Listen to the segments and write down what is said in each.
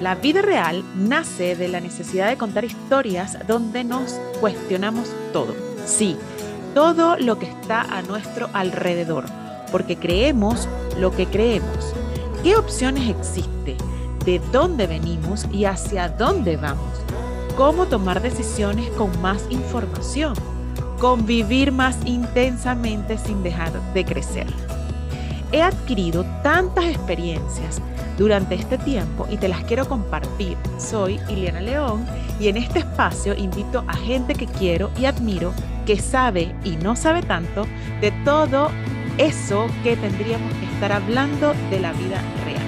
La vida real nace de la necesidad de contar historias donde nos cuestionamos todo. Sí, todo lo que está a nuestro alrededor, porque creemos lo que creemos. ¿Qué opciones existe? ¿De dónde venimos y hacia dónde vamos? ¿Cómo tomar decisiones con más información? Convivir más intensamente sin dejar de crecer. He adquirido tantas experiencias durante este tiempo y te las quiero compartir. Soy Ileana León y en este espacio invito a gente que quiero y admiro, que sabe y no sabe tanto de todo eso que tendríamos que estar hablando de la vida real.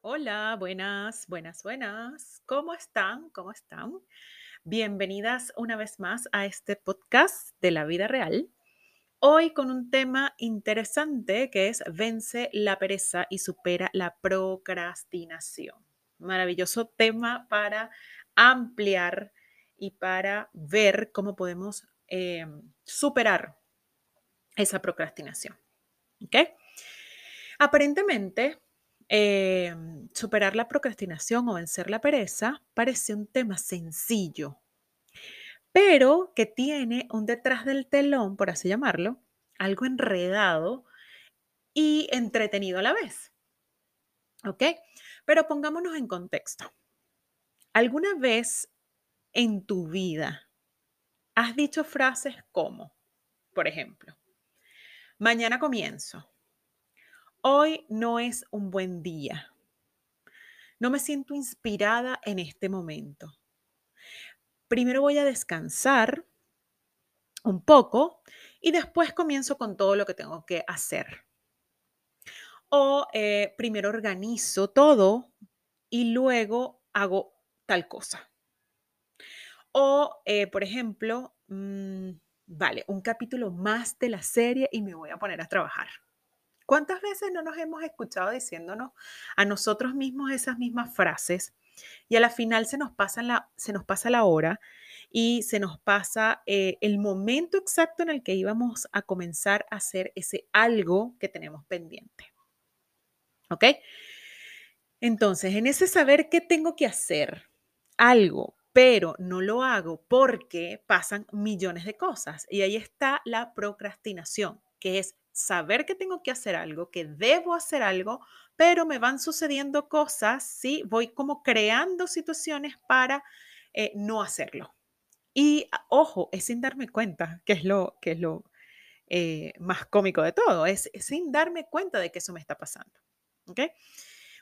Hola, buenas, buenas, buenas. ¿Cómo están? ¿Cómo están? Bienvenidas una vez más a este podcast de la vida real. Hoy con un tema interesante que es vence la pereza y supera la procrastinación. Maravilloso tema para ampliar y para ver cómo podemos eh, superar esa procrastinación. ¿Ok? Aparentemente, eh, superar la procrastinación o vencer la pereza parece un tema sencillo, pero que tiene un detrás del telón, por así llamarlo, algo enredado y entretenido a la vez. ¿Ok? Pero pongámonos en contexto. ¿Alguna vez en tu vida has dicho frases como, por ejemplo, mañana comienzo, hoy no es un buen día, no me siento inspirada en este momento, primero voy a descansar un poco y después comienzo con todo lo que tengo que hacer. O eh, primero organizo todo y luego hago tal cosa. O, eh, por ejemplo, mm, vale, un capítulo más de la serie y me voy a poner a trabajar. ¿Cuántas veces no nos hemos escuchado diciéndonos a nosotros mismos esas mismas frases y a la final se nos pasa la, se nos pasa la hora y se nos pasa eh, el momento exacto en el que íbamos a comenzar a hacer ese algo que tenemos pendiente. ¿Ok? Entonces, en ese saber qué tengo que hacer, algo, pero no lo hago porque pasan millones de cosas. Y ahí está la procrastinación, que es saber que tengo que hacer algo, que debo hacer algo, pero me van sucediendo cosas, ¿sí? Voy como creando situaciones para eh, no hacerlo. Y ah, ojo, es sin darme cuenta, que es lo, que es lo eh, más cómico de todo, es, sin darme cuenta de que eso me está pasando. ¿Ok?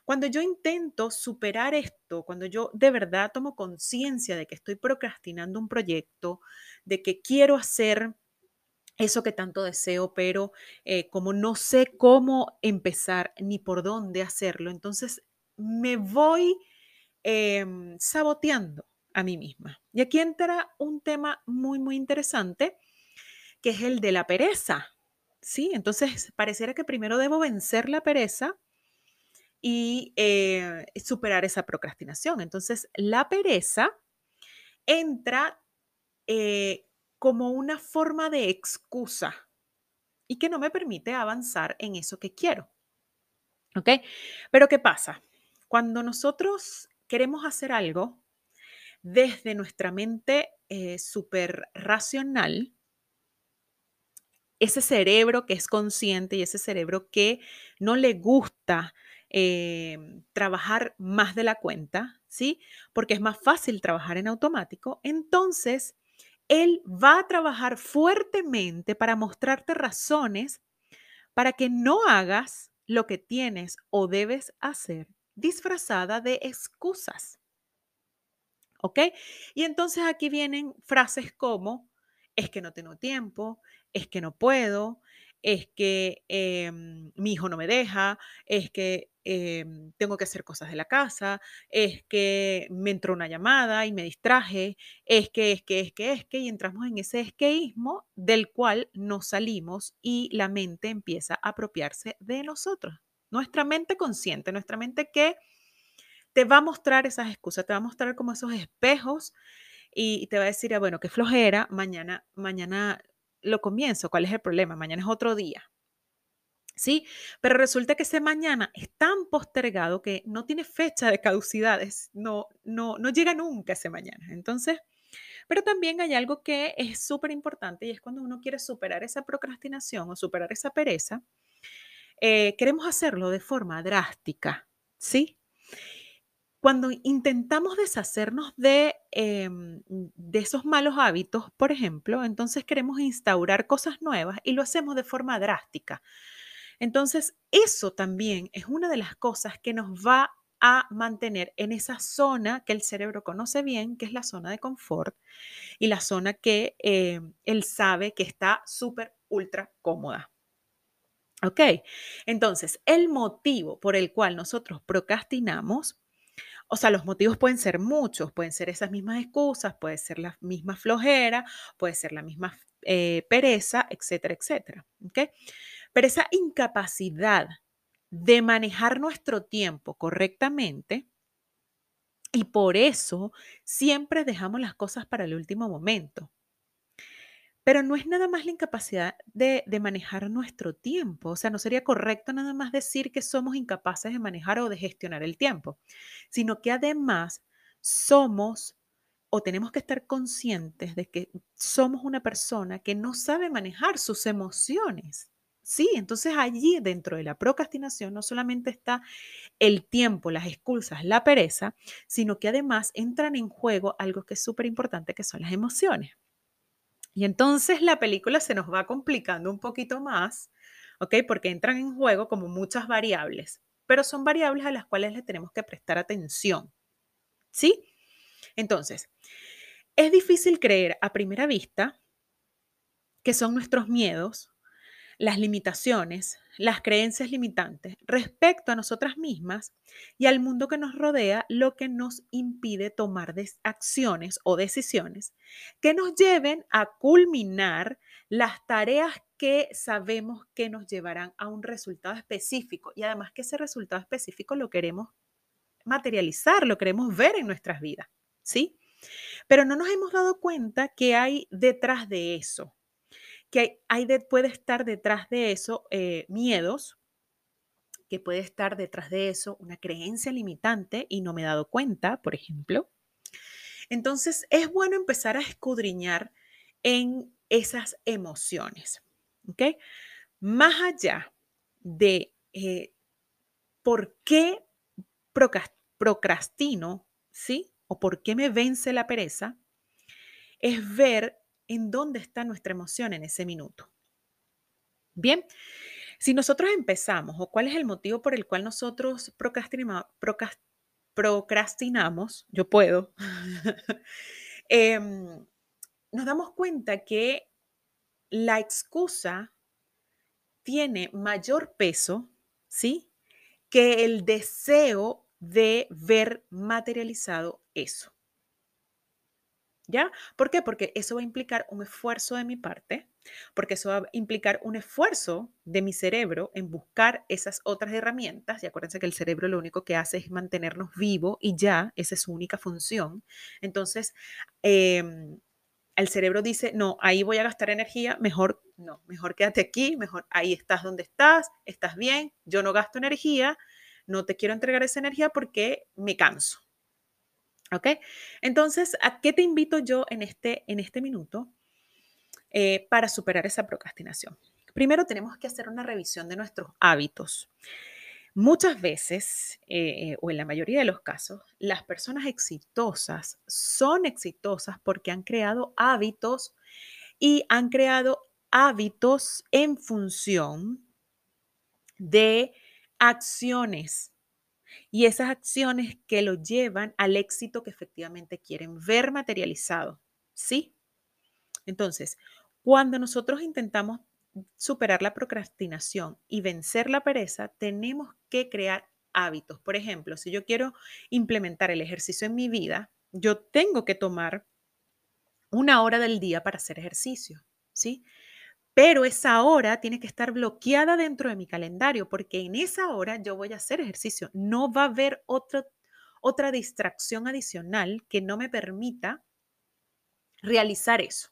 Cuando yo intento superar esto, cuando yo de verdad tomo conciencia de que estoy procrastinando un proyecto, de que quiero hacer eso que tanto deseo, pero eh, como no sé cómo empezar ni por dónde hacerlo, entonces me voy em, saboteando a mí misma. Y aquí entra un tema muy, muy interesante, que es el de la pereza. ¿Sí? Entonces, pareciera que primero debo vencer la pereza y eh, superar esa procrastinación. Entonces, la pereza entra eh, como una forma de excusa y que no me permite avanzar en eso que quiero. ¿Ok? Pero ¿qué pasa? Cuando nosotros queremos hacer algo desde nuestra mente eh, súper racional, ese cerebro que es consciente y ese cerebro que no le gusta em, trabajar más de la cuenta, ¿sí? Porque es más fácil trabajar en automático, entonces él va a trabajar fuertemente para mostrarte razones para que no hagas lo que tienes o debes hacer disfrazada de excusas. ¿Ok? Y entonces aquí vienen frases como, es que no tengo tiempo, es que no puedo, es que em, mi hijo no me deja, es que em, tengo que hacer cosas de la casa, es que me entró una llamada y me distraje, es que, es que, es que, es que, y entramos en ese esqueísmo del cual nos salimos y la mente empieza a apropiarse de nosotros. Nuestra mente consciente, nuestra mente que te va a mostrar esas excusas, te va a mostrar como esos espejos y, te va a decir, ah, bueno, qué flojera, mañana, mañana lo comienzo, ¿cuál es el problema? Mañana es otro día. ¿sí? Pero resulta que ese mañana es tan postergado que no tiene fecha de caducidad, no, no, no llega nunca ese mañana. Entonces, pero también hay algo que es súper importante y es cuando uno quiere superar esa procrastinación o superar esa pereza, eh, queremos hacerlo de forma drástica, ¿sí? Cuando intentamos deshacernos de, em, de esos malos hábitos, por ejemplo, entonces queremos instaurar cosas nuevas y lo hacemos de forma drástica. Entonces, eso también es una de las cosas que nos va a mantener en esa zona que el cerebro conoce bien, que es la zona de confort y la zona que eh, él sabe que está súper, ultra cómoda. ¿Ok? Entonces, el motivo por el cual nosotros procrastinamos, o sea, los motivos pueden ser muchos, pueden ser esas mismas excusas, puede ser la misma flojera, puede ser la misma eh, pereza, etcétera, etcétera. ¿Ok? Pero esa incapacidad de manejar nuestro tiempo correctamente, y por eso siempre dejamos las cosas para el último momento. Pero no es nada más la incapacidad de, de, manejar nuestro tiempo. O sea, no sería correcto nada más decir que somos incapaces de manejar o de gestionar el tiempo, sino que además somos o tenemos que estar conscientes de que somos una persona que no sabe manejar sus emociones. Sí, entonces allí dentro de la procrastinación no solamente está el tiempo, las excusas, la pereza, sino que además entran en juego algo que es súper importante, que son las emociones. Y entonces la película se nos va complicando un poquito más, ¿ok? Porque entran en juego como muchas variables, pero son variables a las cuales le tenemos que prestar atención, ¿sí? Entonces, es difícil creer a primera vista que son nuestros miedos las limitaciones, las creencias limitantes respecto a nosotras mismas y al mundo que nos rodea, lo que nos impide tomar acciones o decisiones que nos lleven a culminar las tareas que sabemos que nos llevarán a un resultado específico y además que ese resultado específico lo queremos materializar, lo queremos ver en nuestras vidas, ¿sí? Pero no nos hemos dado cuenta que hay detrás de eso que hay puede estar detrás de eso eh, miedos, que puede estar detrás de eso una creencia limitante y no me he dado cuenta, por ejemplo. Entonces, es bueno empezar a escudriñar en esas emociones, ¿ok? Más allá de eh, por qué procrastino, ¿sí? O por qué me vence la pereza, es ver en dónde está nuestra emoción en ese minuto. Bien, si nosotros empezamos, o cuál es el motivo por el cual nosotros procrastinamos, yo puedo, em, nos damos cuenta que la excusa tiene mayor peso, ¿sí? Que el deseo de ver materializado eso. ¿Ya? ¿Por qué? Porque eso va a implicar un esfuerzo de mi parte, porque eso va a implicar un esfuerzo de mi cerebro en buscar esas otras herramientas. Y acuérdense que el cerebro lo único que hace es mantenernos vivos y ya, esa es su única función. Entonces, em, el cerebro dice, no, ahí voy a gastar energía, mejor no, mejor quédate aquí, mejor ahí estás donde estás, estás bien, yo no gasto energía, no te quiero entregar esa energía porque me canso. ¿Ok? Entonces, ¿a qué te invito yo en este, en este minuto eh, para superar esa procrastinación? Primero tenemos que hacer una revisión de nuestros hábitos. Muchas veces, eh, o en la mayoría de los casos, las personas exitosas son exitosas porque han creado hábitos y han creado hábitos en función de acciones y esas acciones que lo llevan al éxito que efectivamente quieren ver materializado. ¿Sí? Entonces, cuando nosotros intentamos superar la procrastinación y vencer la pereza, tenemos que crear hábitos. Por ejemplo, si yo quiero implementar el ejercicio en mi vida, yo tengo que tomar una hora del día para hacer ejercicio, ¿sí? Pero esa hora tiene que estar bloqueada dentro de mi calendario porque en esa hora yo voy a hacer ejercicio. No va a haber otra distracción adicional que no me permita realizar eso.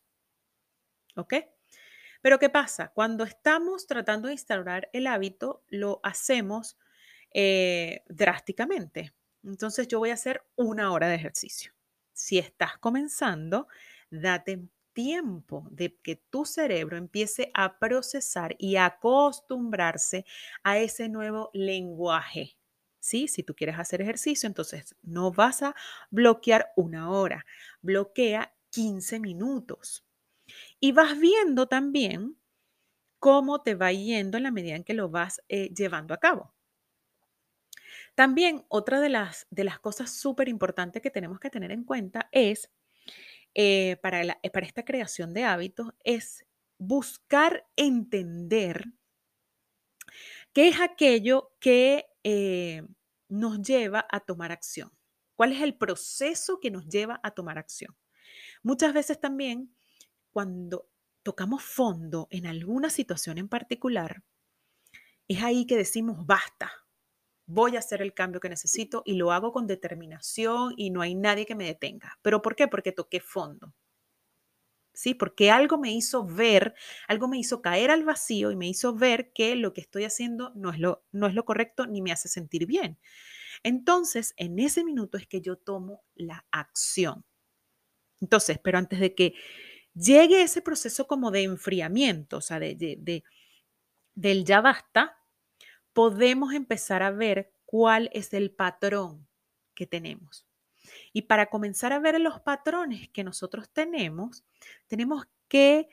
¿Ok? Pero ¿qué pasa? Cuando estamos tratando de instaurar el hábito, lo hacemos eh, drásticamente. Entonces yo voy a hacer una hora de ejercicio. Si estás comenzando, date tiempo de que tu cerebro empiece a procesar y acostumbrarse a ese nuevo lenguaje. ¿Sí? Si tú quieres hacer ejercicio, entonces no vas a bloquear una hora, bloquea 15 minutos. Y vas viendo también cómo te va yendo en la medida en que lo vas eh, llevando a cabo. También otra de las, de las cosas súper importantes que tenemos que tener en cuenta es, eh, para, eh, para esta creación de hábitos, es buscar entender qué es aquello que nos lleva a tomar acción. ¿Cuál es el proceso que nos lleva a tomar acción? Muchas veces también cuando tocamos fondo en alguna situación en particular, es ahí que decimos, basta, voy a hacer el cambio que necesito y lo hago con determinación y no hay nadie que me detenga. ¿Pero por qué? Porque toqué fondo. ¿Sí? Porque algo me hizo ver, algo me hizo caer al vacío y me hizo ver que lo que estoy haciendo no es lo, no es lo correcto ni me hace sentir bien. Entonces, en ese minuto es que yo tomo la acción. Entonces, pero antes de que llegue ese proceso como de enfriamiento, o sea, de, del ya basta, podemos empezar a ver cuál es el patrón que tenemos. Y para comenzar a ver los patrones que nosotros tenemos, tenemos que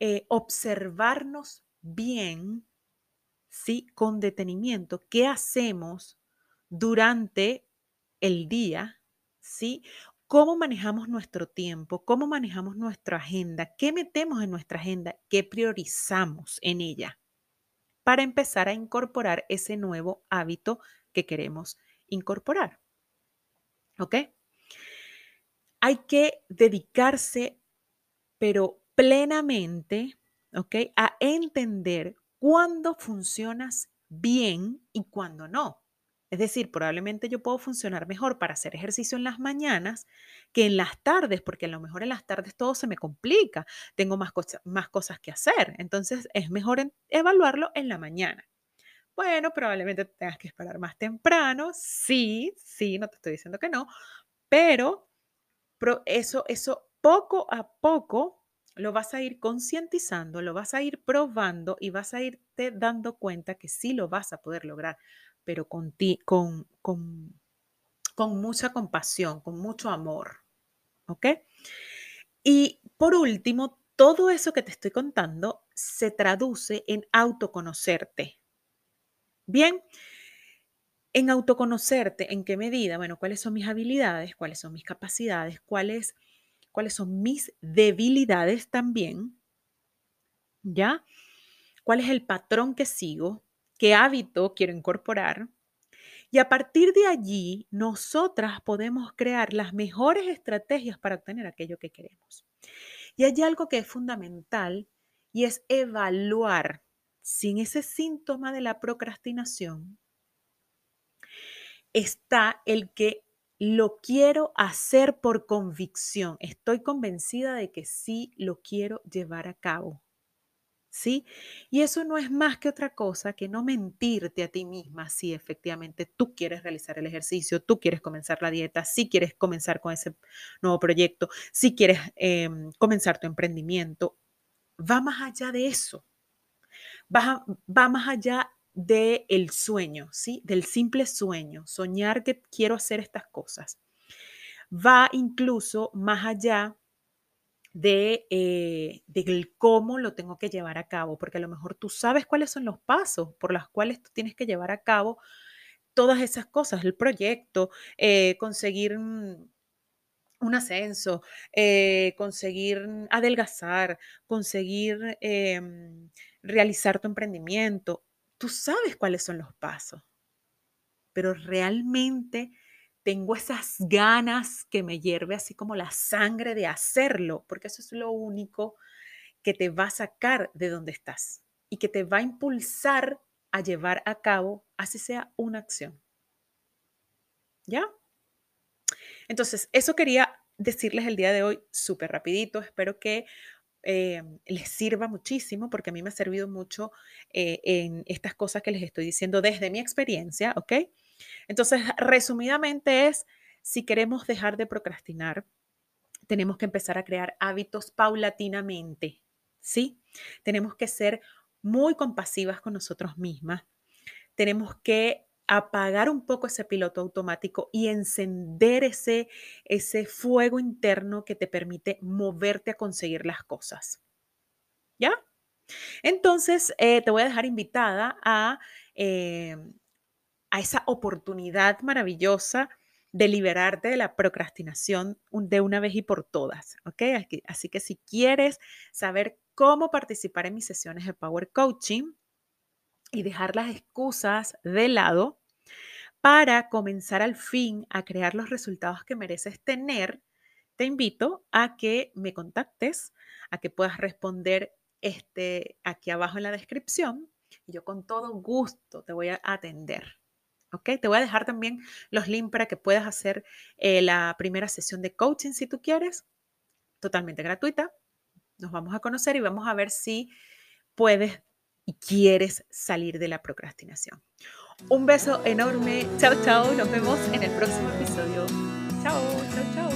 eh, observarnos bien, ¿sí? Con detenimiento, qué hacemos durante el día, ¿sí? cómo manejamos nuestro tiempo, cómo manejamos nuestra agenda, qué metemos en nuestra agenda, qué priorizamos en ella para empezar a incorporar ese nuevo hábito que queremos incorporar. ¿Ok? Hay que dedicarse, pero plenamente, ¿ok? A entender cuándo funcionas bien y cuándo no. Es decir, probablemente yo puedo funcionar mejor para hacer ejercicio en las mañanas que en las tardes, porque a lo mejor en las tardes todo se me complica, tengo más, más cosas que hacer. Entonces es mejor evaluarlo en la mañana. Bueno, probablemente tengas que esperar más temprano. Sí, sí, no te estoy diciendo que no, pero, eso, eso poco a poco lo vas a ir concientizando, lo vas a ir probando y vas a irte dando cuenta que sí lo vas a poder lograr pero con, ti, con, con, con mucha compasión, con mucho amor. ¿Ok? Y por último, todo eso que te estoy contando se traduce en autoconocerte. Bien, en autoconocerte, ¿en qué medida? Bueno, ¿cuáles son mis habilidades? ¿Cuáles son mis capacidades? ¿Cuáles, cuáles son mis debilidades también? ¿Ya? ¿Cuál es el patrón que sigo? Qué hábito quiero incorporar. Y a partir de allí, nosotras podemos crear las mejores estrategias para obtener aquello que queremos. Y hay algo que es fundamental y es evaluar sin ese síntoma de la procrastinación. Está el que lo quiero hacer por convicción. Estoy convencida de que sí lo quiero llevar a cabo. ¿Sí? Y eso no es más que otra cosa que no mentirte a ti misma si efectivamente tú quieres realizar el ejercicio, tú quieres comenzar la dieta, si quieres comenzar con ese nuevo proyecto, si quieres em, comenzar tu emprendimiento. Va más allá de eso. Va, va más allá del el sueño, ¿sí? Del simple sueño, soñar que quiero hacer estas cosas. Va incluso más allá de, eh, cómo lo tengo que llevar a cabo, porque a lo mejor tú sabes cuáles son los pasos por los cuales tú tienes que llevar a cabo todas esas cosas, el proyecto, eh, conseguir un ascenso, eh, conseguir adelgazar, conseguir em, realizar tu emprendimiento. Tú sabes cuáles son los pasos, pero realmente tengo esas ganas que me hierve así como la sangre de hacerlo, porque eso es lo único que te va a sacar de donde estás y que te va a impulsar a llevar a cabo, así sea una acción. ¿Ya? Entonces, eso quería decirles el día de hoy súper rapidito. Espero que eh, les sirva muchísimo, porque a mí me ha servido mucho eh, en estas cosas que les estoy diciendo desde mi experiencia, ¿ok? Entonces, resumidamente es, si queremos dejar de procrastinar, tenemos que empezar a crear hábitos paulatinamente, ¿sí? Tenemos que ser muy compasivas con nosotros mismas. Tenemos que apagar un poco ese piloto automático y encender ese, ese fuego interno que te permite moverte a conseguir las cosas. ¿Ya? Entonces, eh, te voy a dejar invitada a, eh, a esa oportunidad maravillosa de liberarte de la procrastinación de una vez y por todas, ¿ok? Así que si quieres saber cómo participar en mis sesiones de Power Coaching y dejar las excusas de lado para comenzar al fin a crear los resultados que mereces tener, te invito a que me contactes, a que puedas responder este, aquí abajo en la descripción y yo con todo gusto te voy a atender. ¿Ok? Te voy a dejar también los links para que puedas hacer eh, la primera sesión de coaching si tú quieres, totalmente gratuita. Nos vamos a conocer y vamos a ver si puedes y quieres salir de la procrastinación. Un beso enorme. Chao, chao. Nos vemos en el próximo episodio. Chao, chao, chao.